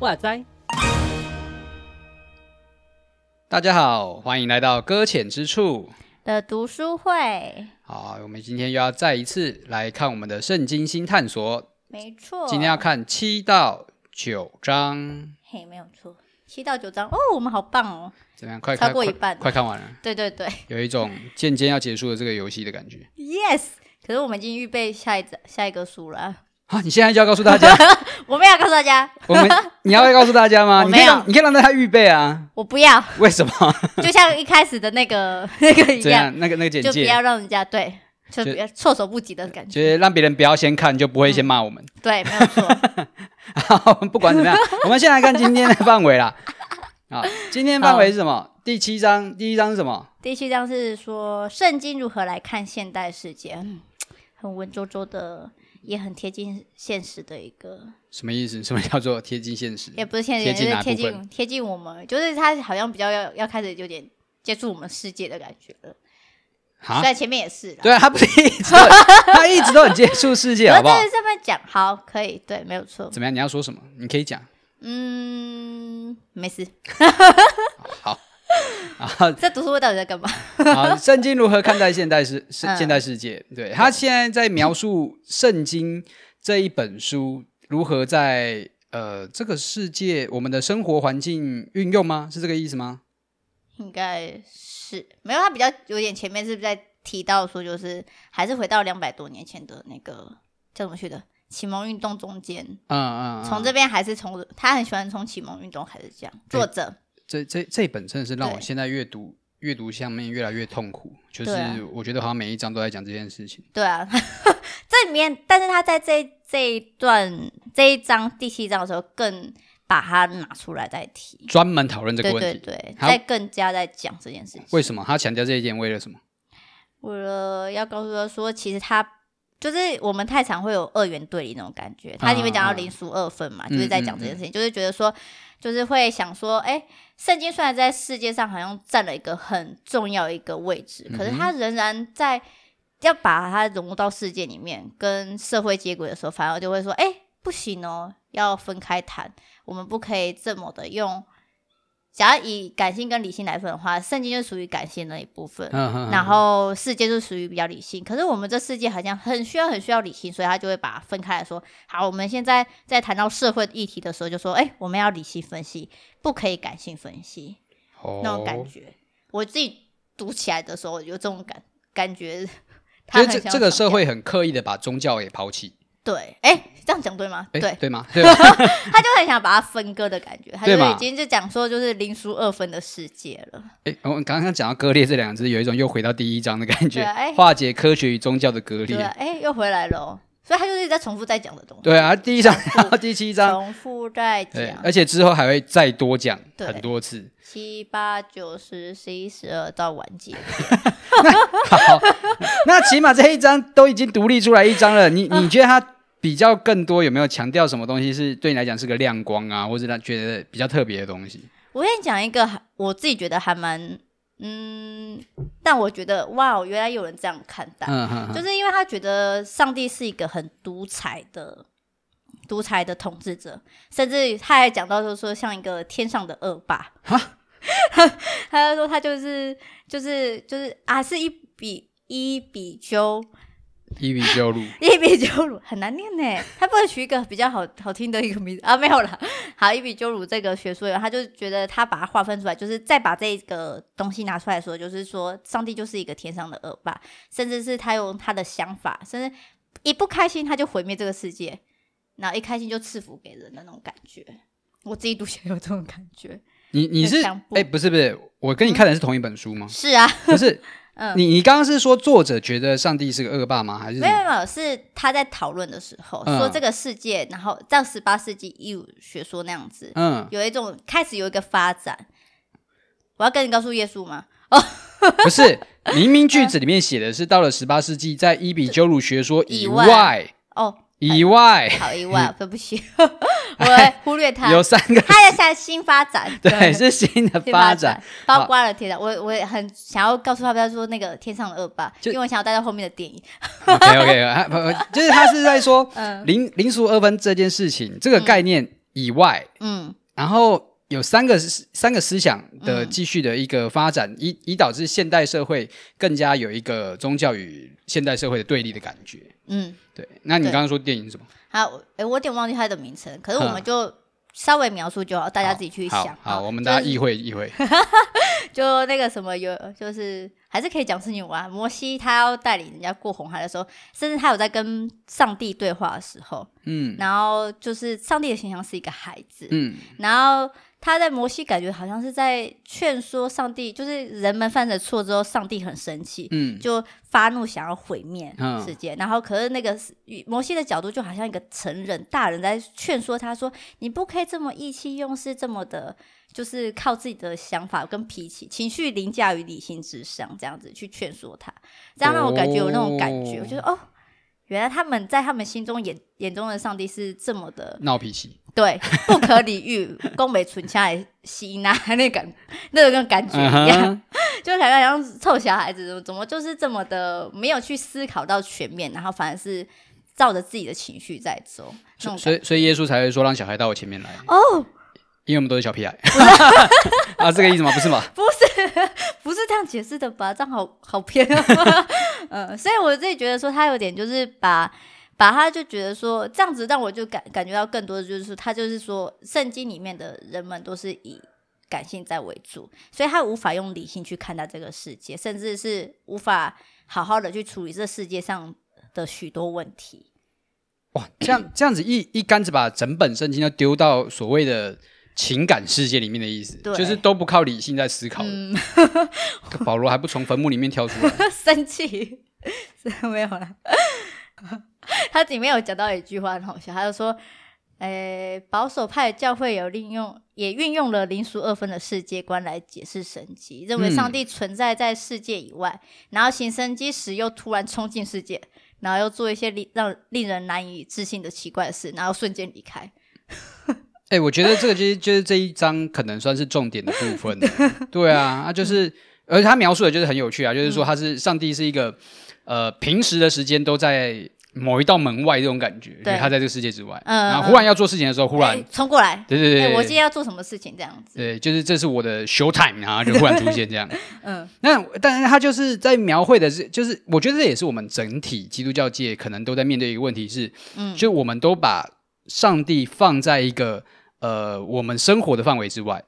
哇塞！大家好，欢迎来到搁浅之处的读书会。好，我们今天又要再一次来看我们的圣经新探索。没错，今天要看七到九章。嘿，没有错，七到九章哦，我们好棒哦！怎么样？快超过一半，快看完了。对对对，有一种渐渐要结束的这个游戏的感觉。Yes，可是我们已经预备下一章下一个书了。啊！你现在就要告诉大家？我没有告诉大家。我们你要告诉大家吗？我没有，你可以让大家预备啊。我不要。为什么？就像一开始的那个 那个一样，那个那个简介，就不要让人家对，就不要措手不及的感觉。就是让别人不要先看，就不会先骂我们。对，没有错。好，不管怎么样，我们先来看今天的范围啦。好，今天范围是什么？第七章，第一章是什么？第七章是说圣经如何来看现代世界，很文绉绉的。也很贴近现实的一个什么意思？什么叫做贴近现实？也不是现实，贴近贴近贴近我们，就是他好像比较要要开始有点接触我们世界的感觉了。好，在前面也是。对啊，他不是一直 他一直都很接触世界，好不好？这么讲好，可以，对，没有错。怎么样？你要说什么？你可以讲。嗯，没事。好。啊，这读书会到底在干嘛？啊，圣经如何看待现代世 世现代世界？对，他现在在描述圣经这一本书如何在呃这个世界我们的生活环境运用吗？是这个意思吗？应该是没有，他比较有点前面是不是在提到说，就是还是回到两百多年前的那个叫什么去的启蒙运动中间？嗯嗯，从这边还是从他很喜欢从启蒙运动开始讲作者。这这这本真的是让我现在阅读阅读上面越来越痛苦，就是我觉得好像每一章都在讲这件事情。对啊，这里面，但是他在这这一段这一章第七章的时候，更把它拿出来再提，专门讨论这个问题，对对对，再更加在讲这件事情。为什么他强调这一点？为了什么？为了要告诉他说，其实他就是我们太常会有二元对立那种感觉。他里面讲到零俗二分嘛，就是在讲这件事情，就是觉得说。就是会想说，哎，圣经虽然在世界上好像占了一个很重要一个位置，可是他仍然在要把它融入到世界里面，跟社会接轨的时候，反而就会说，哎，不行哦，要分开谈，我们不可以这么的用。假如以感性跟理性来分的话，圣经就属于感性那一部分，嗯嗯嗯，然后世界就属于比较理性。可是我们这世界好像很需要、很需要理性，所以他就会把它分开来说。好，我们现在在谈到社会议题的时候，就说：哎，我们要理性分析，不可以感性分析。哦，那种感觉，我自己读起来的时候有这种感感觉。他这这个社会很刻意的把宗教给抛弃。对，哎，这样讲对吗？对，对吗？他就很想把它分割的感觉，他就已经就讲说，就是零书二分的世界了。哎，我们刚刚讲到割裂这两个字，有一种又回到第一章的感觉，化解科学与宗教的割裂。哎，又回来了，所以他就是一直在重复在讲的东西。对啊，第一章到第七章重复在讲，而且之后还会再多讲很多次，七八九十十一十二到完结。好，那起码这一章都已经独立出来一章了，你 你觉得他？比较更多有没有强调什么东西是对你来讲是个亮光啊，或者他觉得比较特别的东西？我跟你讲一个，我自己觉得还蛮嗯，但我觉得哇，原来有人这样看待，就是因为他觉得上帝是一个很独裁的独裁的统治者，甚至他还讲到就是说像一个天上的恶霸，哈？他就说他就是就是就是啊，是一比一比丘。伊比鸠鲁，伊比鸠鲁很难念呢，他不能取一个比较好好听的一个名字 啊？没有了。好，伊比鸠鲁这个学说员，他就觉得他把它划分出来，就是再把这个东西拿出来说，就是说上帝就是一个天上的恶霸，甚至是他用他的想法，甚至一不开心他就毁灭这个世界，然后一开心就赐福给人的那种感觉。我自己读起来有这种感觉。你你是哎、欸，不是不是，我跟你看的是同一本书吗？嗯、是啊，不是。嗯，你你刚刚是说作者觉得上帝是个恶霸吗？还是没有没有，是他在讨论的时候、嗯、说这个世界，然后到十八世纪义务学说那样子，嗯，有一种开始有一个发展。我要跟你告诉耶稣吗？哦，不是，明明句子里面写的是到了十八世纪，在伊比鸠鲁学说以外，以外哦。以外，好以外，对不起，我忽略他。有三个，他有在新发展，对，是新的发展，包括了天上。我我也很想要告诉他，不要说那个天上的恶霸，因为我想要带到后面的电影。OK OK，就是他是在说零零俗二分这件事情这个概念以外，嗯，然后。有三个三个思想的继续的一个发展，以以导致现代社会更加有一个宗教与现代社会的对立的感觉。嗯，对。那你刚刚说电影是什么？好，哎，我有点忘记它的名称，可是我们就稍微描述就好，大家自己去想。好，我们大家意会意会。就那个什么有，就是还是可以讲事情玩。摩西他要带领人家过红海的时候，甚至他有在跟上帝对话的时候，嗯，然后就是上帝的形象是一个孩子，嗯，然后。他在摩西感觉好像是在劝说上帝，就是人们犯了错之后，上帝很生气，嗯，就发怒想要毁灭世界。嗯、然后，可是那个摩西的角度就好像一个成人大人在劝说他说：“你不可以这么意气用事，这么的，就是靠自己的想法跟脾气，情绪凌驾于理性之上，这样子去劝说他，这样让我感觉有那种感觉，哦、我觉得哦。”原来他们在他们心中眼眼中的上帝是这么的闹脾气，对，不可理喻，宫美存下来吸纳那感 那个感觉一样，uh huh. 就感觉像臭小孩子，怎么就是这么的没有去思考到全面，然后反而是照着自己的情绪在走。所以，所以耶稣才会说让小孩到我前面来哦。Oh! 因为我们都是小屁孩，啊，这个意思吗？不是吗？不是，不是这样解释的吧？这样好好偏啊。嗯，所以我自己觉得说，他有点就是把把他就觉得说这样子，让我就感感觉到更多的就是他就是说，圣经里面的人们都是以感性在为主，所以他无法用理性去看待这个世界，甚至是无法好好的去处理这世界上的许多问题。哇，这样这样子一一竿子把整本圣经都丢到所谓的。情感世界里面的意思，对就是都不靠理性在思考。嗯、保罗还不从坟墓里面跳出来，生气是 没有了。他里面有讲到一句话很好笑，他就说：“诶、欸，保守派教会有利用，也运用了零俗二分的世界观来解释神迹，认为上帝存在在世界以外，嗯、然后行神迹时又突然冲进世界，然后又做一些令让令人难以置信的奇怪的事，然后瞬间离开。”哎、欸，我觉得这个就是就是这一章可能算是重点的部分。对啊，啊就是，而且他描述的就是很有趣啊，就是说他是上帝是一个呃平时的时间都在某一道门外这种感觉，对，他在这个世界之外，嗯，然后忽然要做事情的时候，忽然冲过来，对对对，我今天要做什么事情？这样子，对，就是这是我的 show time，啊 就忽然出现这样，嗯，那但是他就是在描绘的是，就是我觉得这也是我们整体基督教界可能都在面对一个问题是，嗯，就我们都把上帝放在一个。呃，我们生活的范围之外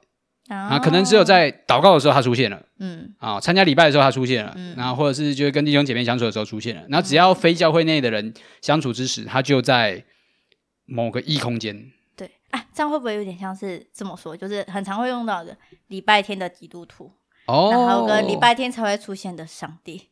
啊，可能只有在祷告的时候他出现了，嗯，啊，参加礼拜的时候他出现了，嗯，然后或者是就是跟弟兄姐妹相处的时候出现了，然后只要非教会内的人相处之时，他就在某个异空间。对，啊，这样会不会有点像是这么说？就是很常会用到的礼拜天的基督徒，哦，然后跟礼拜天才会出现的上帝。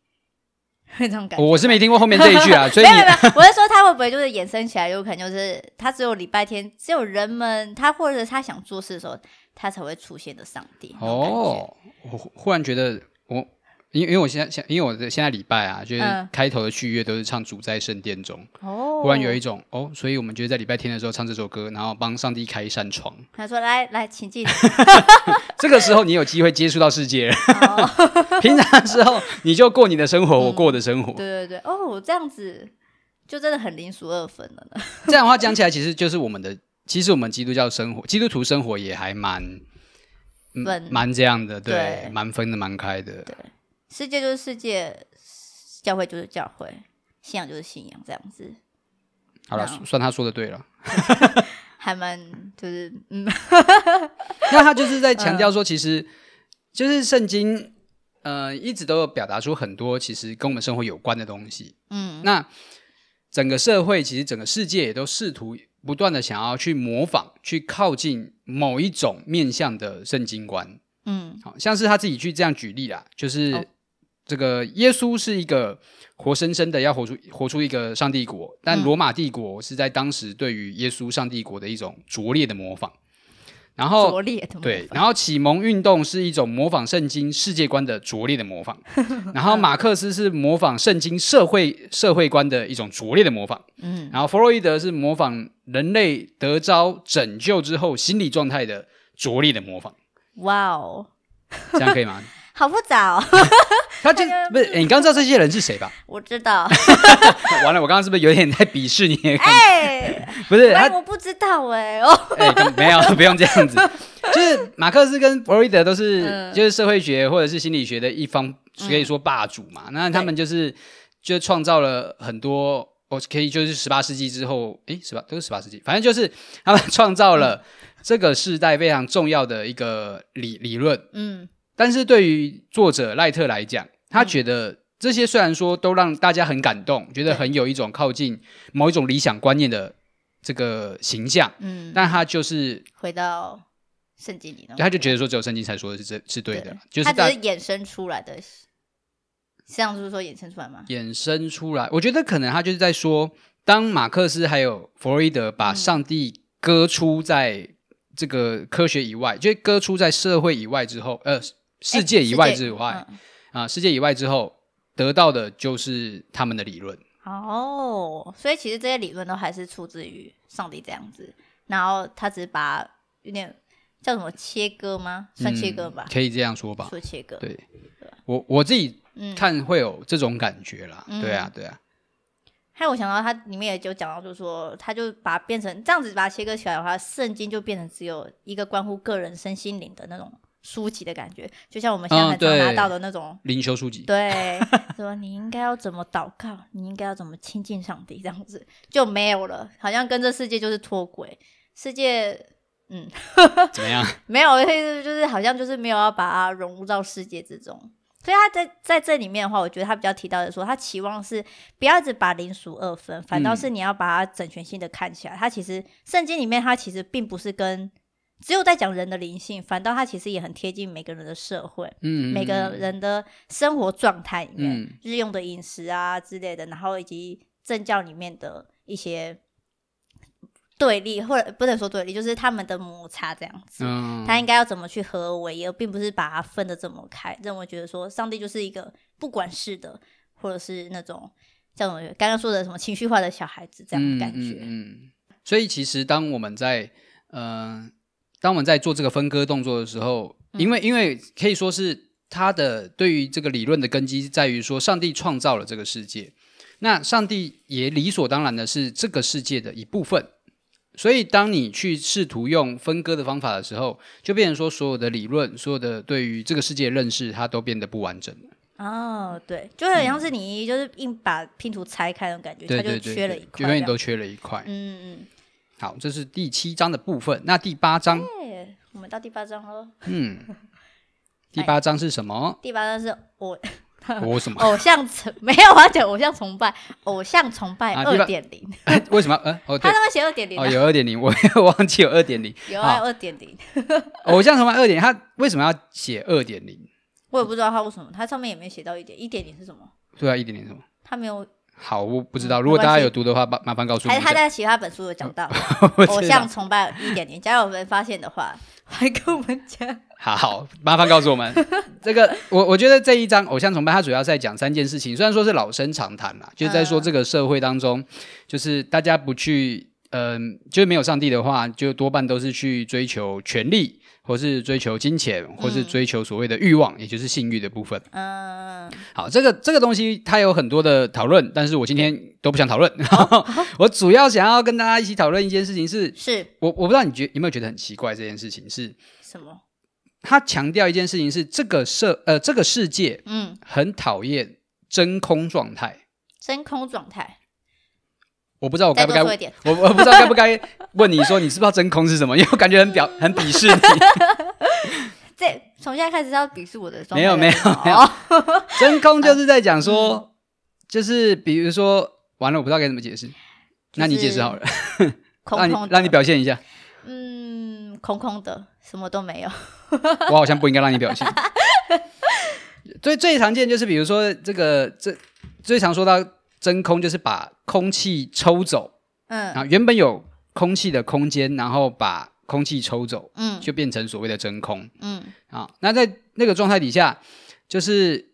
那种感觉，我是没听过后面这一句啊，所以没有没有，我是说他会不会就是衍生起来，有可能就是他只有礼拜天，只有人们他或者他想做事的时候，他才会出现的上帝。哦，我忽然觉得我。因因为我现在现因为我的现在礼拜啊，就是开头的序乐都是唱主在圣殿中，哦，忽然有一种哦，所以我们就在礼拜天的时候唱这首歌，然后帮上帝开一扇窗。他说：“来来，请进。”这个时候你有机会接触到世界 平常的时候你就过你的生活，嗯、我过我的生活。对对对，哦，这样子就真的很零俗二分了呢。这样的话讲起来，其实就是我们的，其实我们基督教生活，基督徒生活也还蛮蛮蛮这样的，对，蛮分的蛮开的。对。世界就是世界，教会就是教会，信仰就是信仰，这样子。好了，算他说的对了，还蛮就是嗯，那他就是在强调说，其实就是圣经，呃，一直都有表达出很多其实跟我们生活有关的东西。嗯，那整个社会其实整个世界也都试图不断的想要去模仿，去靠近某一种面向的圣经观。嗯，好像是他自己去这样举例啦，就是。哦这个耶稣是一个活生生的要活出活出一个上帝国，但罗马帝国是在当时对于耶稣上帝国的一种拙劣的模仿。然后拙劣的对，然后启蒙运动是一种模仿圣经世界观的拙劣的模仿，然后马克思是模仿圣经社会社会观的一种拙劣的模仿，嗯，然后弗洛伊德是模仿人类得遭拯救之后心理状态的拙劣的模仿。哇哦，这样可以吗？好复杂哦。他这不是、欸、你刚刚知道这些人是谁吧？我知道。完了，我刚刚是不是有点在鄙视你？哎、欸，不是，他我不知道哎、欸、哦。哎、欸，没有，不用这样子。就是马克思跟弗洛伊德都是，嗯、就是社会学或者是心理学的一方，可以说霸主嘛。嗯、那他们就是就创造了很多，我可以就是十八世纪之后，哎、欸，十八都是十八世纪，反正就是他们创造了这个时代非常重要的一个理理论。嗯。但是对于作者赖特来讲，他觉得这些虽然说都让大家很感动，嗯、觉得很有一种靠近某一种理想观念的这个形象，嗯，但他就是回到圣经里，他就觉得说只有圣经才说的是这是对的，对。就是他只是衍生出来的，这样就是说衍生出来吗？衍生出来，我觉得可能他就是在说，当马克思还有弗洛伊德把上帝割出在这个科学以外，嗯、就割出在社会以外之后，呃。世界以外之外，嗯、啊，世界以外之后得到的就是他们的理论。哦，所以其实这些理论都还是出自于上帝这样子，然后他只是把有点叫什么切割吗？算切割吧，嗯、可以这样说吧。说切割，对，对我我自己看会有这种感觉啦。嗯、对啊，对啊。还有我想到它里面也就讲到，就是说他就把它变成这样子，把它切割起来的话，圣经就变成只有一个关乎个人身心灵的那种。书籍的感觉，就像我们现在很常拿到的那种灵修书籍。对，说你应该要怎么祷告，你应该要怎么亲近上帝，这样子就没有了，好像跟这世界就是脱轨。世界，嗯，怎么样？没有，就是好像就是没有要把它融入到世界之中。所以他在在这里面的话，我觉得他比较提到的说，他期望是不要只把零俗二分，反倒是你要把它整全性的看起来。他、嗯、其实圣经里面，他其实并不是跟。只有在讲人的灵性，反倒它其实也很贴近每个人的社会，嗯，每个人的生活状态里面，嗯、日用的饮食啊之类的，然后以及政教里面的一些对立，或者不能说对立，就是他们的摩擦这样子。嗯，他应该要怎么去合为，而并不是把它分的这么开，认为觉得说上帝就是一个不管事的，或者是那种叫什么刚刚说的什么情绪化的小孩子这样的感觉。嗯，嗯，所以其实当我们在嗯。呃当我们在做这个分割动作的时候，因为因为可以说是他的对于这个理论的根基在于说，上帝创造了这个世界，那上帝也理所当然的是这个世界的一部分。所以，当你去试图用分割的方法的时候，就变成说所有的理论、所有的对于这个世界的认识，它都变得不完整了。哦，对，就很像是你就是硬把拼图拆开那种感觉，它就缺了一块，永远都缺了一块。嗯嗯。好，这是第七章的部分。那第八章，我们到第八章喽。嗯，第八章是什么？第八章是我我什么？偶像崇没有，我要讲偶像崇拜，偶像崇拜二点零。为什么？呃，哦，他那边写二点零哦，有二点零，我忘记有二点零。有啊，二点零。偶像崇拜二点零，他为什么要写二点零？我也不知道他为什么，他上面也没写到一点。一点零是什么？对啊，一点零什么？他没有。好，我不知道。如果大家有读的话，麻麻烦告诉我。还是他在其他本书有讲到 偶像崇拜一点点，假如我们发现的话，还跟我们讲。好好，麻烦告诉我们。这个，我我觉得这一章偶像崇拜，它主要是在讲三件事情。虽然说是老生常谈啦，就是在说这个社会当中，就是大家不去，嗯、呃，就是没有上帝的话，就多半都是去追求权力。或是追求金钱，或是追求所谓的欲望，嗯、也就是性欲的部分。嗯，好，这个这个东西它有很多的讨论，但是我今天都不想讨论。哦、我主要想要跟大家一起讨论一件事情是，是我我不知道你觉有没有觉得很奇怪，这件事情是什么？他强调一件事情是这个社呃这个世界嗯很讨厌真空状态，真空状态。我不知道我该不该，我我不知道该不该问你说，你知不知道真空是什么？因为我感觉很表很鄙视你。这从现在开始要鄙视我的状态。没有没有没有，真空就是在讲说，就是比如说完了，我不知道该怎么解释，那你解释好了，让你让你表现一下。嗯，空空的，什么都没有。我好像不应该让你表现。最最常见就是比如说这个这最常说到。真空就是把空气抽走，嗯，然后原本有空气的空间，然后把空气抽走，嗯，就变成所谓的真空，嗯，啊，那在那个状态底下，就是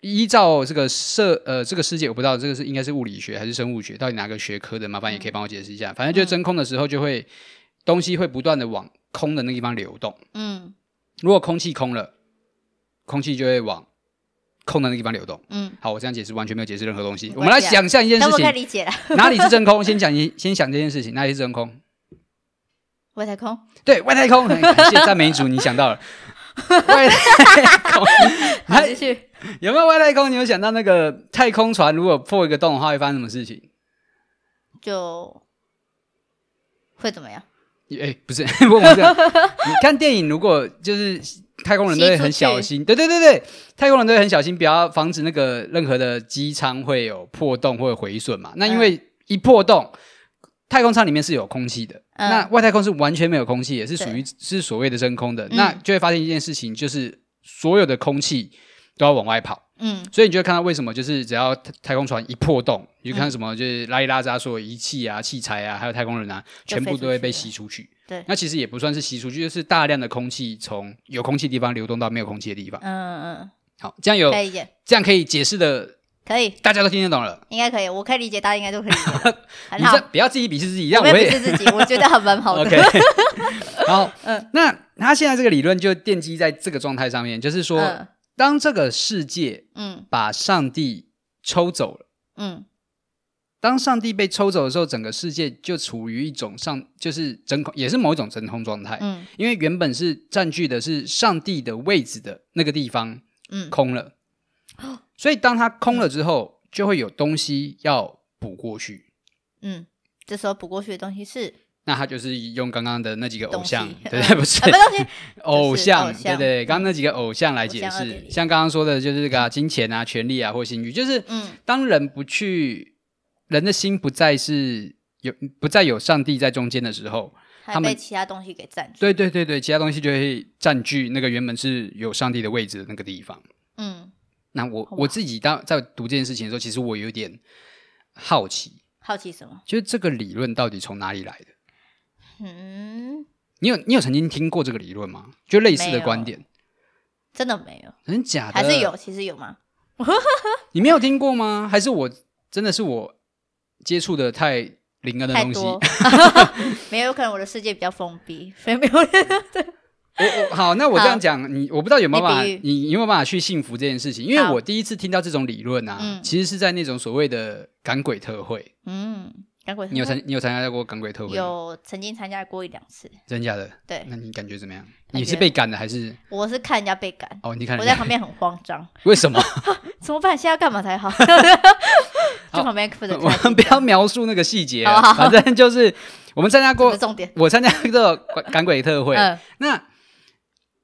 依照这个设呃这个世界，我不知道这个是应该是物理学还是生物学，到底哪个学科的？麻烦也可以帮我解释一下。嗯、反正就是真空的时候，就会、嗯、东西会不断的往空的那个地方流动，嗯，如果空气空了，空气就会往。空的那个地方流动，嗯，好，我这样解释完全没有解释任何东西。我们来想象一件事情，我理解了。哪里是真空？先讲一，先想这件事情，哪里是真空？外太空。对，外太空。感谢赞美主，你想到了。外太空。好，继续。有没有外太空？你有想到那个太空船如果破一个洞的话，会发生什么事情？就会怎么样？哎，不是，问我这样。你看电影，如果就是。太空人都会很小心，对对对对，太空人都会很小心，不要防止那个任何的机舱会有破洞或者毁损嘛。那因为一破洞，嗯、太空舱里面是有空气的，嗯、那外太空是完全没有空气，也是属于是所谓的真空的。对那就会发现一件事情，就是所有的空气都要往外跑。嗯，所以你就会看到为什么，就是只要太空船一破洞，你就看什么，就是拉里拉杂所有仪器啊、器材啊，还有太空人啊，全部都会被吸出去。对，那其实也不算是吸出去，就是大量的空气从有空气的地方流动到没有空气的地方。嗯嗯，好，这样有可以解，这样可以解释的，可以，大家都听得懂了，应该可以，我可以理解，大家应该都可以理解。很好，不要自己鄙视自己，让我鄙视自己，我觉得很蛮好的。OK，好，嗯，那他现在这个理论就奠基在这个状态上面，就是说，当这个世界，嗯，把上帝抽走了，嗯。当上帝被抽走的时候，整个世界就处于一种上，就是真空，也是某一种真空状态。嗯，因为原本是占据的是上帝的位置的那个地方，嗯，空了。嗯，所以当它空了之后，嗯，就会有东西要补过去。嗯，这时候补过去的东西是，那他就是用刚刚的那几个偶像，西对对，不是，呃、不偶像，偶像对对，刚刚那几个偶像来解释，像刚刚说的，就是这个、啊、金钱啊、权力啊或性欲，就是，嗯，当人不去。人的心不再是有不再有上帝在中间的时候，他被其他东西给占据。对对对对，其他东西就会占据那个原本是有上帝的位置的那个地方。嗯，那我我自己当在读这件事情的时候，其实我有点好奇。好奇什么？就是这个理论到底从哪里来的？嗯，你有你有曾经听过这个理论吗？就类似的观点？真的没有？真假的？还是有？其实有吗？你没有听过吗？还是我真的是我？接触的太灵恩的东西，没有，有可能我的世界比较封闭，所以没有。我我好，那我这样讲，你我不知道有没有办法，你你有没有办法去幸福这件事情？因为我第一次听到这种理论啊，其实是在那种所谓的赶鬼特会。嗯，赶鬼你有参你有参加过赶鬼特会？有，曾经参加过一两次。真假的？对。那你感觉怎么样？你是被赶的还是？我是看人家被赶。哦，你看，我在旁边很慌张。为什么？怎么办？现在要干嘛才好？就。我们 不要描述那个细节，反正就是我们参加过。重点。我参加过赶鬼特会。那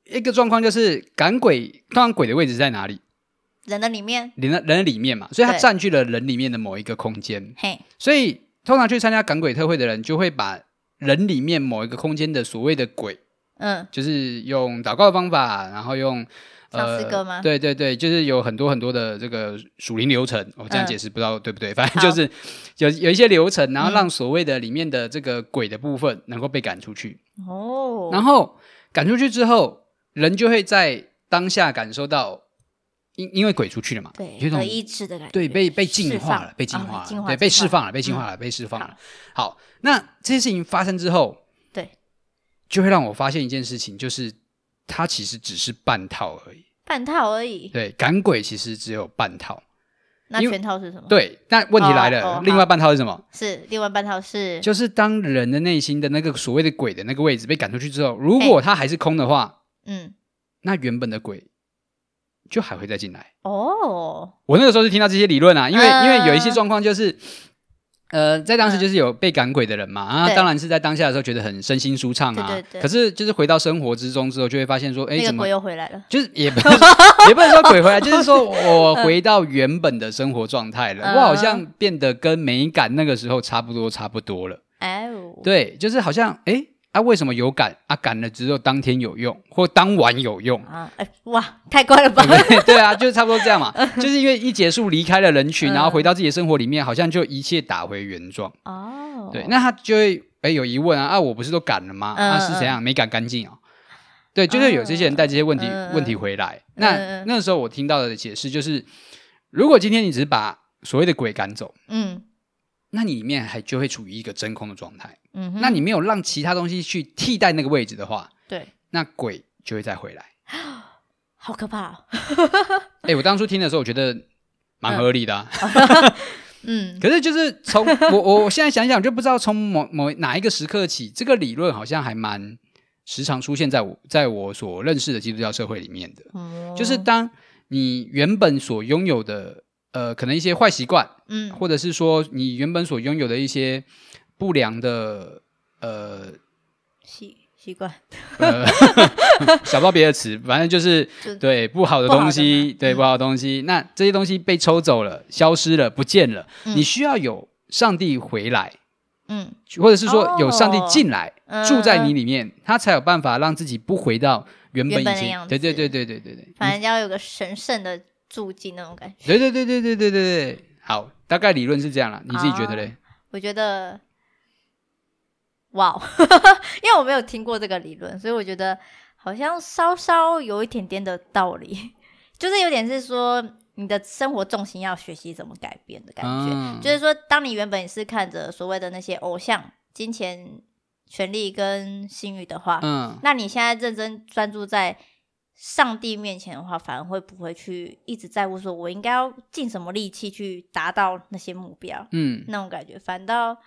一个状况就是赶鬼，通常鬼的位置在哪里？人的里面。人的人的里面嘛，所以它占据了人里面的某一个空间。嘿。所以通常去参加赶鬼特会的人，就会把人里面某一个空间的所谓的鬼。嗯，就是用祷告的方法，然后用唱诗歌吗？对对对，就是有很多很多的这个属灵流程。我这样解释不知道对不对？反正就是有有一些流程，然后让所谓的里面的这个鬼的部分能够被赶出去。哦，然后赶出去之后，人就会在当下感受到，因因为鬼出去了嘛，对，有种医治的感觉，对，被被净化了，被净化了，对，被释放了，被净化了，被释放了。好，那这些事情发生之后。对就会让我发现一件事情，就是它其实只是半套而已，半套而已。对，赶鬼其实只有半套，那全套是什么？对，那问题来了，哦哦、另外半套是什么？是另外半套是，就是当人的内心的那个所谓的鬼的那个位置被赶出去之后，如果它还是空的话，嗯，那原本的鬼就还会再进来。哦，我那个时候是听到这些理论啊，因为、呃、因为有一些状况就是。呃，在当时就是有被赶鬼的人嘛，啊，当然是在当下的时候觉得很身心舒畅啊。可是就是回到生活之中之后，就会发现说，哎，怎么鬼又回来了？就是 也不也不能说鬼回来，就是说我回到原本的生活状态了。我好像变得跟没赶那个时候差不多，差不多了。哎，对，就是好像哎。啊，为什么有赶啊？赶了只有当天有用，或当晚有用啊？哎，哇，太快了吧？对，对啊，就是差不多这样嘛。就是因为一结束离开了人群，然后回到自己的生活里面，好像就一切打回原状。哦，对，那他就会哎有疑问啊啊，我不是都赶了吗？嗯、啊是怎样没赶干净哦？对，就是有这些人带这些问题、嗯、问题回来。嗯、那那时候我听到的解释就是，如果今天你只是把所谓的鬼赶走，嗯，那你里面还就会处于一个真空的状态。嗯哼，那你没有让其他东西去替代那个位置的话，对，那鬼就会再回来。好可怕、哦！哎、欸，我当初听的时候，我觉得蛮合理的、啊。嗯，可是就是从我我现在想想，就不知道从某某哪一个时刻起，这个理论好像还蛮时常出现在我在我所认识的基督教社会里面的。嗯，就是当你原本所拥有的呃，可能一些坏习惯，嗯，或者是说你原本所拥有的一些不良的呃习习惯，呃，想不到别的词，反正就是就对不好的东西，对不好的东西。嗯、那这些东西被抽走了，消失了，不见了。嗯、你需要有上帝回来，嗯，或者是说有上帝进来、哦、住在你里面，嗯、他才有办法让自己不回到原本已经。对对对对对对对，反正要有个神圣的住进那种感觉。对对对对对对对对，好，大概理论是这样了。你自己觉得嘞？我觉得。哇 因为我没有听过这个理论，所以我觉得好像稍稍有一点点的道理，就是有点是说你的生活重心要学习怎么改变的感觉。嗯、就是说，当你原本是看着所谓的那些偶像、金钱、权力跟性欲的话，嗯，那你现在认真专注在上帝面前的话，反而会不会去一直在乎说我应该要尽什么力气去达到那些目标？嗯，那种感觉反倒。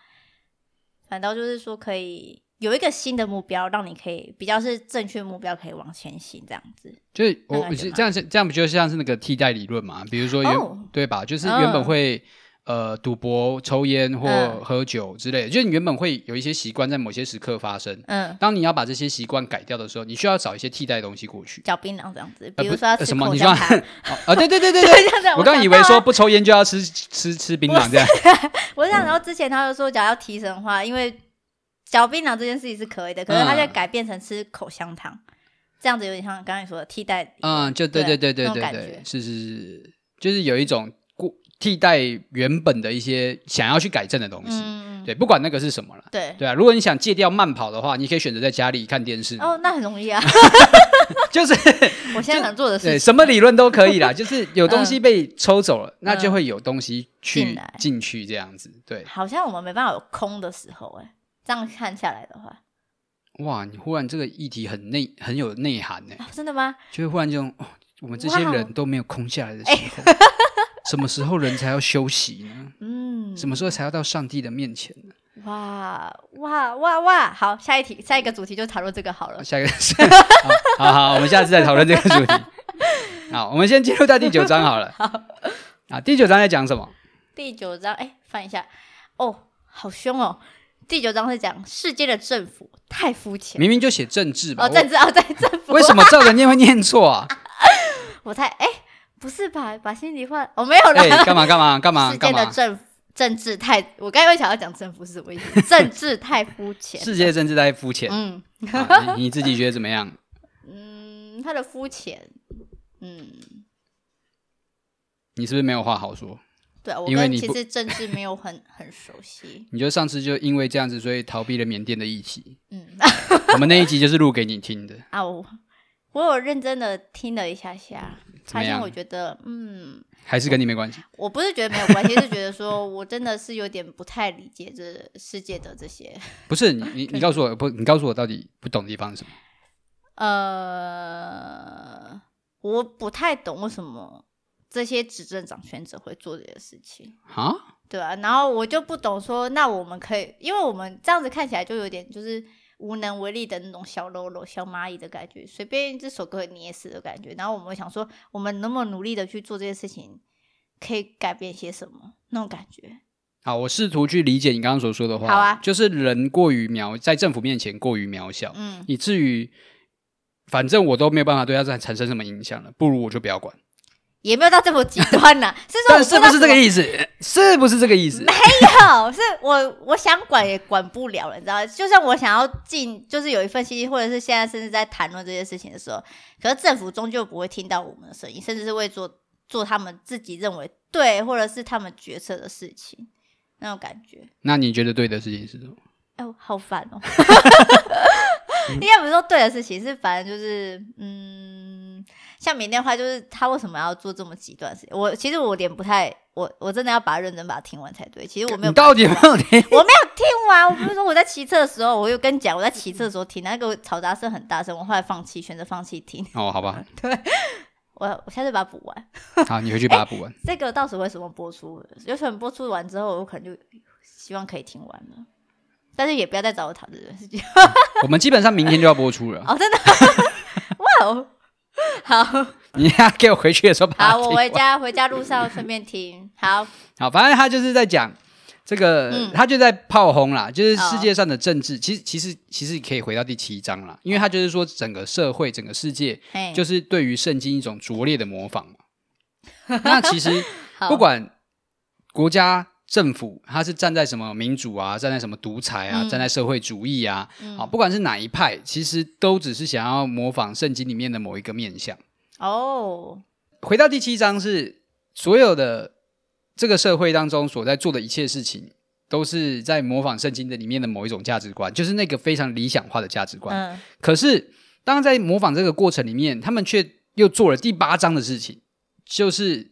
反倒就是说，可以有一个新的目标，让你可以比较是正确目标，可以往前行，这样子。就是我这样这样不就像是那个替代理论嘛？比如说原、oh. 对吧？就是原本会。呃，赌博、抽烟或喝酒之类的，就是你原本会有一些习惯在某些时刻发生。嗯，当你要把这些习惯改掉的时候，你需要找一些替代的东西过去。嚼槟榔这样子，比如说什么？你说啊？对对对对对，我刚以为说不抽烟就要吃吃吃槟榔这样。我想，然后之前他就说，假如要提神的话，因为嚼槟榔这件事情是可以的，可是他就改变成吃口香糖，这样子有点像刚才说的替代。嗯，就对对对对对对，是是是，就是有一种。替代原本的一些想要去改正的东西，嗯、对，不管那个是什么了，对对啊。如果你想戒掉慢跑的话，你可以选择在家里看电视。哦，那很容易啊，就是 我现在想做的事情，什么理论都可以啦。就是有东西被抽走了，嗯、那就会有东西去进来去这样子。对，好像我们没办法有空的时候，哎，这样看下来的话，哇，你忽然这个议题很内很有内涵呢、哦。真的吗？就会忽然这种，哦，我们这些人都没有空下来的时候。什么时候人才要休息呢？嗯，什么时候才要到上帝的面前呢？哇哇哇哇！好，下一题，下一个主题就讨论这个好了。下一个，好好好，我们下次再讨论这个主题。好，我们先进入到第九章好了。好，啊，第九章在讲什么？第九章，哎，翻一下。哦，好凶哦！第九章是讲世界的政府太肤浅，明明就写政治吧？哦，政治哦，在，政府。为什么照着念会念错啊？我太哎。不是吧？把心里话哦，没有了。干嘛干嘛干嘛？世界的政政治太……我刚才想要讲政府是什么意思？政治太肤浅。世界政治太肤浅。嗯，你自己觉得怎么样？嗯，他的肤浅。嗯，你是不是没有话好说？对，我跟其实政治没有很很熟悉。你就上次就因为这样子，所以逃避了缅甸的议题。嗯，我们那一集就是录给你听的啊。我我有认真的听了一下下。发现我觉得，嗯，还是跟你没关系。我不是觉得没有关系，是觉得说我真的是有点不太理解这世界的这些。不是你，你你告诉我不？你告诉我到底不懂的地方是什么？呃，我不太懂为什么这些执政掌权者会做这些事情啊？对啊，然后我就不懂说，那我们可以，因为我们这样子看起来就有点就是。无能为力的那种小喽啰、小蚂蚁的感觉，随便一只手可以捏死的感觉。然后我们会想说，我们能不能努力的去做这些事情，可以改变些什么？那种感觉。好，我试图去理解你刚刚所说的话。好啊，就是人过于渺，在政府面前过于渺小，嗯，以至于反正我都没有办法对他产产生什么影响了，不如我就不要管。也没有到这么极端呐，是说是不是这个意思？是不是这个意思？没有，是我我想管也管不了了，你知道？就算我想要进，就是有一份信息，或者是现在甚至在谈论这些事情的时候，可是政府终究不会听到我们的声音，甚至是会做做他们自己认为对，或者是他们决策的事情，那种感觉。那你觉得对的事情是什么？哎呦，好烦哦。应该不是说对的事情，是反正就是，嗯，像缅甸的话，就是他为什么要做这么极端的事情？我其实我有点不太，我我真的要把它认真把它听完才对。其实我没有，你到底有没有听？我没有听完。我不是说我在骑车的时候，我有跟你讲，我在骑车的时候听那个嘈杂声很大声，我后来放弃，选择放弃听。哦，好吧。对，我我下次把它补完。好，你回去把它补完。这个到时候为什么播出？有可能播出完之后，我可能就希望可以听完了。但是也不要再找我讨论这件事情。我们基本上明天就要播出了。哦，真的？哇哦，好。你要给我回去的时候，好，我回家回家路上顺便听。好，好，反正他就是在讲这个，嗯、他就在炮轰啦，就是世界上的政治。哦、其实，其实，其实可以回到第七章啦，因为他就是说整个社会、整个世界，就是对于圣经一种拙劣的模仿嘛。那其实不管国家。政府他是站在什么民主啊，站在什么独裁啊，嗯、站在社会主义啊，嗯、好，不管是哪一派，其实都只是想要模仿圣经里面的某一个面相。哦，回到第七章是所有的这个社会当中所在做的一切事情，都是在模仿圣经的里面的某一种价值观，就是那个非常理想化的价值观。嗯、可是当在模仿这个过程里面，他们却又做了第八章的事情，就是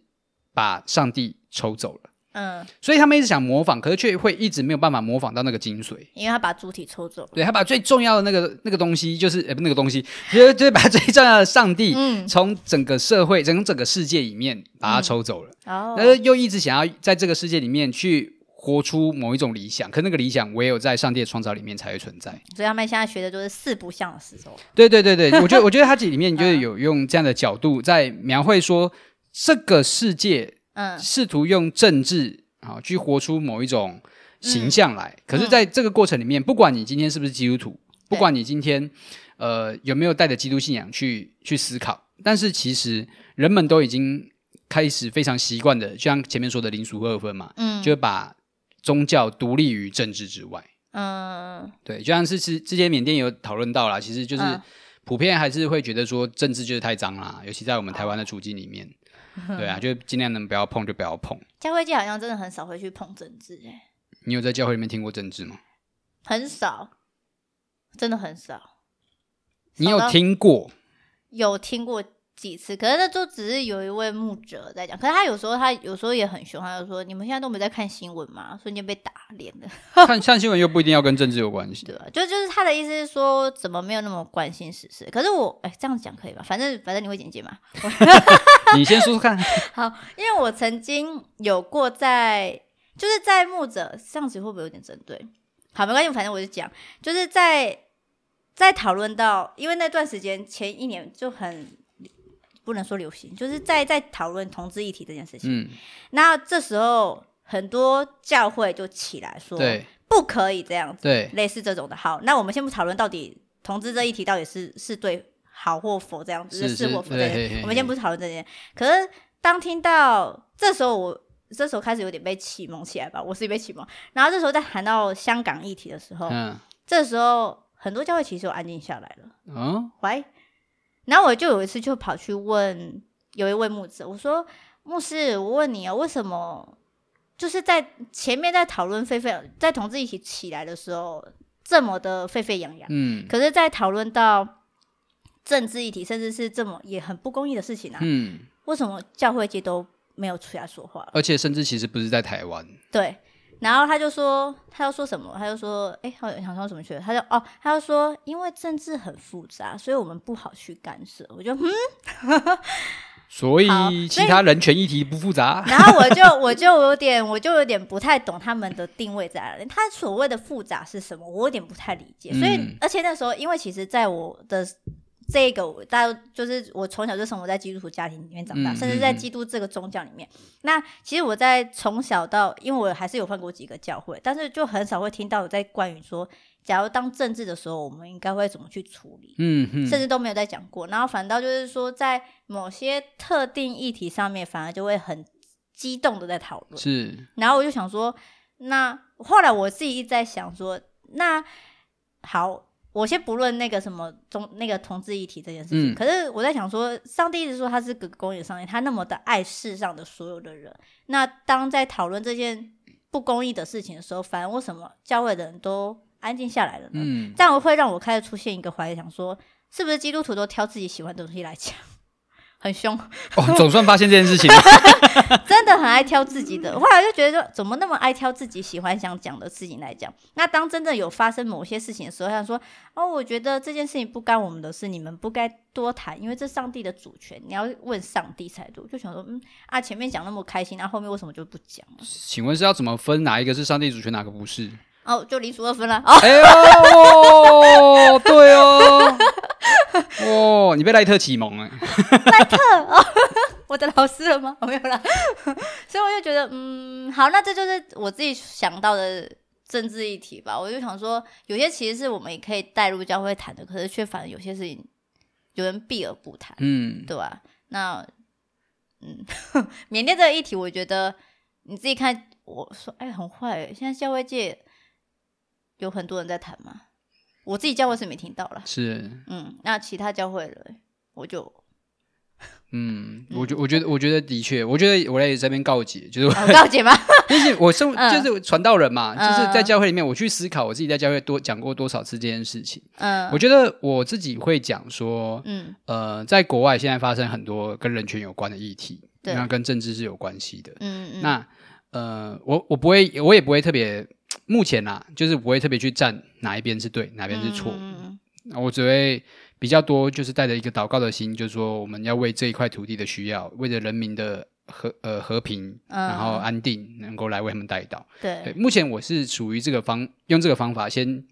把上帝抽走了。嗯，所以他们一直想模仿，可是却会一直没有办法模仿到那个精髓，因为他把主体抽走了。对，他把最重要的那个那个东西，就是呃不那个东西，就 是就是把最重要的上帝，从整个社会、整整个世界里面把它抽走了。哦，但是又一直想要在这个世界里面去活出某一种理想，可那个理想唯有在上帝的创造里面才会存在。所以他们现在学的就是四不像的时候。对对对对，我觉得 我觉得他这里面就是有用这样的角度在描绘说这个世界。嗯，试图用政治啊去活出某一种形象来，嗯、可是，在这个过程里面，嗯、不管你今天是不是基督徒，不管你今天呃有没有带着基督信仰去去思考，但是其实人们都已经开始非常习惯的，就像前面说的“零俗二分”嘛，嗯，就把宗教独立于政治之外，嗯，对，就像是之之前缅甸有讨论到啦，其实就是普遍还是会觉得说政治就是太脏啦，尤其在我们台湾的处境里面。对啊，就尽量能不要碰就不要碰。教会界好像真的很少会去碰政治哎。你有在教会里面听过政治吗？很少，真的很少。你有听过？有听过。几次，可是那就只是有一位牧者在讲，可是他有时候他有时候也很凶，他就说：“你们现在都没在看新闻吗？”瞬间被打脸了。看看新闻又不一定要跟政治有关系，对吧？就就是他的意思是说，怎么没有那么关心时事？可是我哎，这样讲可以吧？反正反正你会剪辑嘛。你先说说看。好，因为我曾经有过在，就是在牧者这样子会不会有点针对？好，没关系，反正我就讲，就是在在讨论到，因为那段时间前一年就很。不能说流行，就是在在讨论同志议题这件事情。嗯，那这时候很多教会就起来说，对，不可以这样子，对，类似这种的。好，那我们先不讨论到底同志这一题到底是是对好或否这样子，是，是，是或否这样。我们先不讨论这些。可是当听到这时候我，我这时候开始有点被启蒙起来吧，我是被启蒙。然后这时候在谈到香港议题的时候，嗯，这时候很多教会其实就安静下来了。嗯，喂。然后我就有一次就跑去问有一位牧师，我说：“牧师，我问你啊，为什么就是在前面在讨论沸沸，在同志一起起来的时候这么的沸沸扬扬，嗯，可是，在讨论到政治议题，甚至是这么也很不公义的事情啊，嗯，为什么教会界都没有出来说话？而且，甚至其实不是在台湾，对。”然后他就说，他要说什么？他就说，哎，好想说什么去了？他就哦，他就说，因为政治很复杂，所以我们不好去干涉。我就嗯，所以其他人权议题不复杂。然后我就我就有点我就有点不太懂他们的定位在哪里。他所谓的复杂是什么？我有点不太理解。所以，嗯、而且那时候，因为其实在我的。这个大家就是我从小就生活在基督徒家庭里面长大，嗯、甚至在基督这个宗教里面。嗯、那其实我在从小到，因为我还是有换过几个教会，但是就很少会听到有在关于说，假如当政治的时候，我们应该会怎么去处理。嗯嗯，甚至都没有在讲过。然后反倒就是说，在某些特定议题上面，反而就会很激动的在讨论。是。然后我就想说，那后来我自己一直在想说，那好。我先不论那个什么中那个同志议题这件事情，嗯、可是我在想说，上帝一直说他是个公义的上帝，他那么的爱世上的所有的人，那当在讨论这件不公义的事情的时候，反而为什么教会的人都安静下来了呢？嗯，这样会让我开始出现一个怀疑，想说是不是基督徒都挑自己喜欢的东西来讲？很凶哦，总算发现这件事情了，真的很爱挑自己的。后来就觉得说，怎么那么爱挑自己喜欢想讲的事情来讲？那当真的有发生某些事情的时候，想说哦，我觉得这件事情不干我们的事，你们不该多谈，因为这上帝的主权，你要问上帝才对。就想说，嗯啊，前面讲那么开心，那后面为什么就不讲了？请问是要怎么分哪一个是上帝主权，哪个不是？哦，就零除二分了。哦，哎呦，对哦。哦，你被赖特启蒙了。赖特哦，我的老师了吗？我没有啦。所以我就觉得，嗯，好，那这就是我自己想到的政治议题吧。我就想说，有些其实是我们也可以带入教会谈的，可是却反而有些事情有人避而不谈，嗯，对吧？那，嗯，缅甸这个议题，我觉得你自己看，我说，哎，很坏。现在教会界有很多人在谈吗？我自己教会是没听到了，是，嗯，那其他教会了，我就，嗯，我觉我觉得我觉得的确，我觉得我在这边告解，就是、哦、告解吗？就是我生、嗯、就是传道人嘛，就是在教会里面，我去思考我自己在教会多讲过多少次这件事情。嗯，我觉得我自己会讲说，嗯，呃，在国外现在发生很多跟人权有关的议题，对，那跟政治是有关系的。嗯嗯，那呃，我我不会，我也不会特别。目前啊，就是不会特别去站哪一边是对，哪边是错。嗯，我只会比较多，就是带着一个祷告的心，就是说我们要为这一块土地的需要，为了人民的和呃和平，然后安定，能够来为他们带到。对，对，目前我是属于这个方，用这个方法先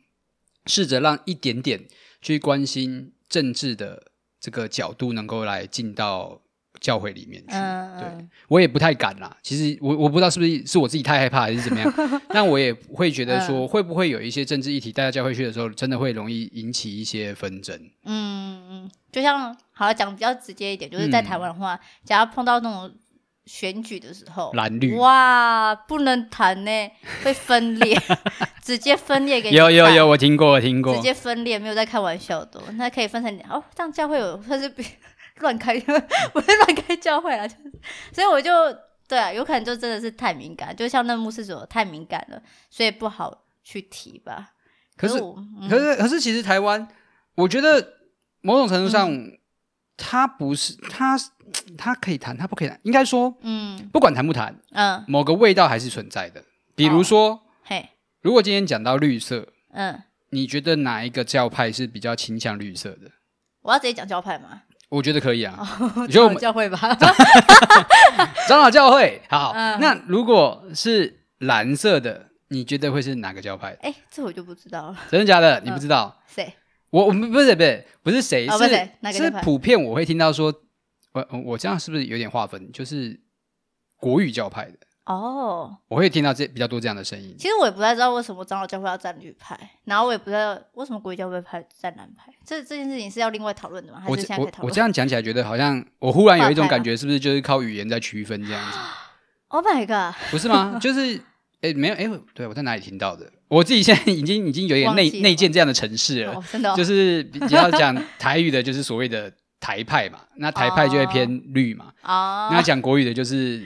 试着让一点点去关心政治的这个角度，能够来进到。教会里面去，嗯、对我也不太敢啦。其实我我不知道是不是是我自己太害怕还是怎么样，但我也会觉得说，会不会有一些政治议题带到教会去的时候，真的会容易引起一些纷争。嗯嗯，就像好讲比较直接一点，就是在台湾的话，嗯、假如碰到那种选举的时候，蓝绿哇，不能谈呢，会分裂，直接分裂给你。有有有，我听过，我听过，直接分裂，没有在开玩笑的。那可以分成哦，这样教会有，或是比。乱开，不是乱开教会啊，就是，所以我就对啊，有可能就真的是太敏感，就像那牧师说太敏感了，所以不好去提吧。可是，可是，可是，其实台湾，我觉得某种程度上，嗯、他不是他，他可以谈，他不可以谈。应该说，嗯，不管谈不谈，嗯，某个味道还是存在的。比如说，哦、嘿，如果今天讲到绿色，嗯，你觉得哪一个教派是比较倾向绿色的？我要直接讲教派吗？我觉得可以啊，你 觉得我们教会吧，长老教会好。嗯、那如果是蓝色的，你觉得会是哪个教派？哎，这我就不知道了。真的假的？你不知道？谁、呃？我我们不是不是不是谁？哦、是是，哪个是普遍我会听到说，我我这样是不是有点划分？就是国语教派的。哦，我会听到这比较多这样的声音。其实我也不太知道为什么长老教会要站绿派，然后我也不知道为什么国语教会派站蓝派。这这件事情是要另外讨论的吗？还是现在可以讨论？我我这样讲起来，觉得好像我忽然有一种感觉，是不是就是靠语言在区分这样子？Oh my god！不是吗？就是诶，没有诶，对，我在哪里听到的？我自己现在已经已经有点内内建这样的城市了，真的，就是比较讲台语的，就是所谓的台派嘛，那台派就会偏绿嘛。哦，那讲国语的就是。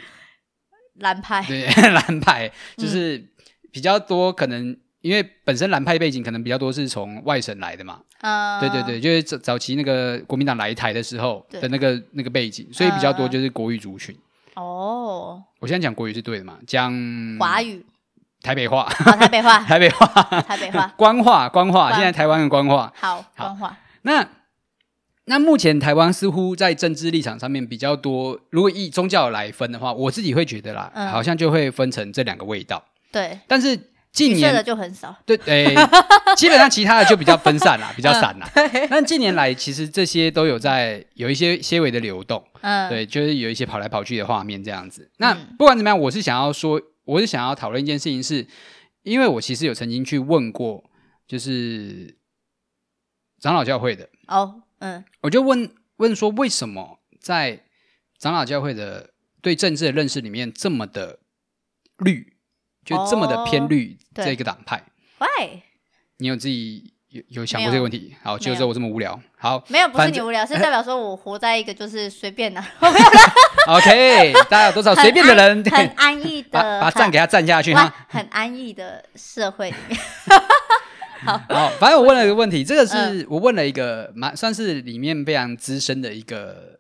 蓝派。对，蓝派就是比较多，可能因为本身蓝派背景可能比较多是从外省来的嘛，嗯，对对对，就是早早期那个国民党来台的时候的那个那个背景，所以比较多就是国语族群。哦，我现在讲国语是对的嘛？讲华语，台北话，台北话，台北话，台北话，官话，官话，现在台湾的官话，好，官话，那。那目前台湾似乎在政治立场上面比较多，如果以宗教来分的话，我自己会觉得啦，嗯、好像就会分成这两个味道。对，但是近年的就很少。对，诶、欸，基本上其他的就比较分散啦，比较散啦。嗯、但近年来其实这些都有在有一些些微的流动。嗯，对，就是有一些跑来跑去的画面这样子。那不管怎么样，我是想要说，我是想要讨论一件事情是，是因为我其实有曾经去问过，就是长老教会的哦。嗯，我就问问说，为什么在长老教会的对政治的认识里面这么的绿，就这么的偏绿这个党派？Why？你有自己有有想过这个问题？好，就只有我这么无聊。好，没有，不是你无聊，是代表说我活在一个就是随便的。OK，大家有多少随便的人？很安逸的，把把赞给他赞下去哈。很安逸的社会里面。好，反正我问了一个问题，这个是我问了一个蛮算是里面非常资深的一个，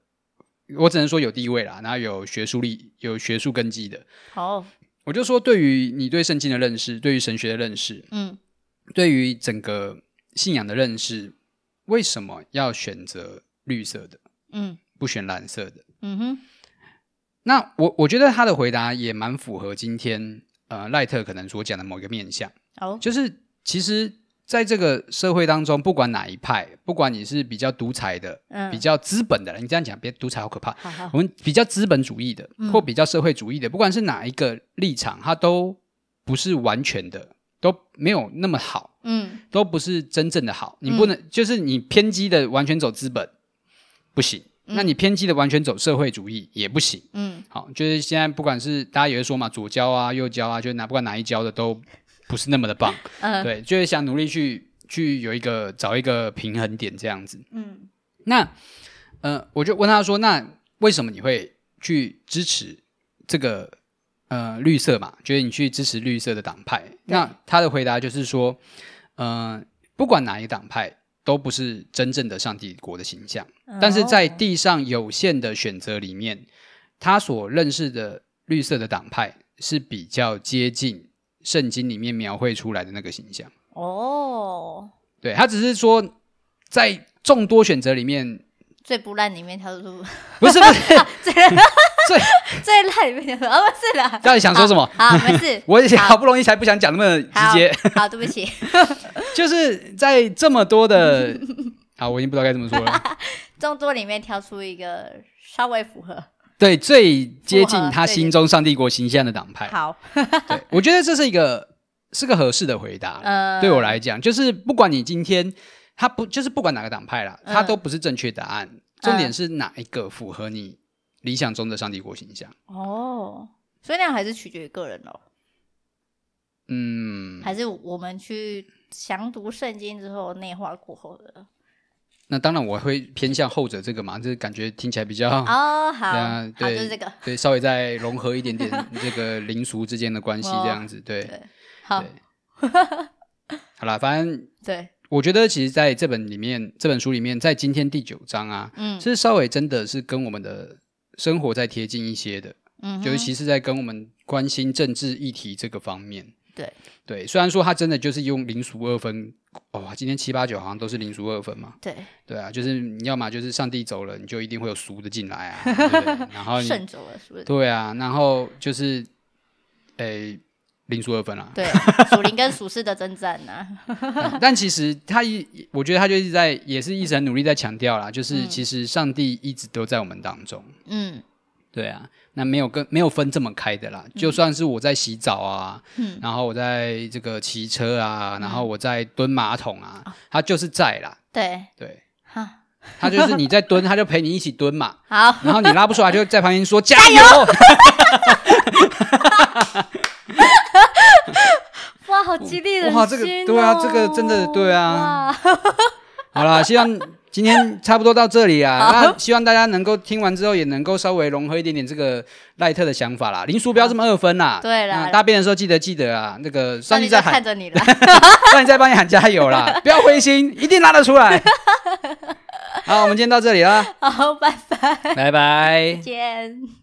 我只能说有地位啦，然后有学术力、有学术根基的。好，我就说，对于你对圣经的认识，对于神学的认识，嗯，对于整个信仰的认识，为什么要选择绿色的？嗯，不选蓝色的？嗯哼。那我我觉得他的回答也蛮符合今天呃赖特可能所讲的某一个面向，哦，就是其实在这个社会当中，不管哪一派，不管你是比较独裁的，嗯，比较资本的，你这样讲别独裁好可怕，好好。我们比较资本主义的，或比较社会主义的，嗯，不管是哪一个立场，它都不是完全的，都没有那么好，嗯，都不是真正的好，你不能，嗯，就是你偏激的完全走资本不行。那你偏激的完全走社会主义也不行。嗯，好，就是现在不管是大家也会说嘛，左交啊、右交啊，就哪不管哪一交的都不是那么的棒。嗯，对，就是想努力去去有一个找一个平衡点这样子。嗯，那呃，我就问他说，那为什么你会去支持这个呃绿色嘛？就是你去支持绿色的党派？那他的回答就是说，呃，不管哪一个党派。都不是真正的上帝国的形象，但是在地上有限的选择里面，他所认识的绿色的党派是比较接近圣经里面描绘出来的那个形象。哦，对，他只是说在众多选择里面最不烂里面挑出，不是不是最最最烂里面挑出，哦，不是啦，到底想说什么？好，没事，我也好不容易才不想讲那么直接，好，对不起。就是在这么多的，啊，我已经不知道该怎么说了。众多里面挑出一个稍微符合，对，最接近他心中上帝国形象的党派。好，对，我觉得这是一个是个合适的回答。呃，对我来讲，就是不管你今天他不就是不管哪个党派啦，他都不是正确答案。重点是哪一个符合你理想中的上帝国形象？哦，所以那样还是取决于个人喽。嗯，还是我们去。详读圣经之后内化过后的，那当然我会偏向后者这个嘛，就是感觉听起来比较哦好，啊、对好就是这个，对，稍微再融合一点点 这个灵俗之间的关系这样子，对，对好，好啦，反正 对，我觉得其实在这本里面，这本书里面，在今天第九章啊，嗯，其实稍微真的是跟我们的生活再贴近一些的，嗯，尤其是在跟我们关心政治议题这个方面。对对，虽然说他真的就是用零俗二分，哦，今天七八九好像都是零俗二分嘛。对对啊，就是你要么就是上帝走了，你就一定会有俗的进来啊。对对然后圣走了，是不是？对啊，然后就是，诶，灵俗二分啊。对，属灵跟属世的征战呢、嗯。但其实他一，我觉得他就一直在，也是一直很努力在强调啦，就是其实上帝一直都在我们当中。嗯。对啊，那没有跟没有分这么开的啦。嗯、就算是我在洗澡啊，嗯、然后我在这个骑车啊，嗯、然后我在蹲马桶啊，哦、他就是在啦。对对，哈他就是你在蹲，他就陪你一起蹲嘛。好，然后你拉不出来，就在旁边说 加油。哇，好激励人心、哦！哇，这个对啊，这个真的对啊。好啦，希望。今天差不多到这里啊，那希望大家能够听完之后，也能够稍微融合一点点这个赖特的想法啦。林叔不要这么二分啦，对啦，大便的时候记得记得啊，那个上帝在喊看着你了，上帝在帮你喊加油啦，不要灰心，一定拉得出来。好，我们今天到这里啦，好，拜拜，拜拜，见。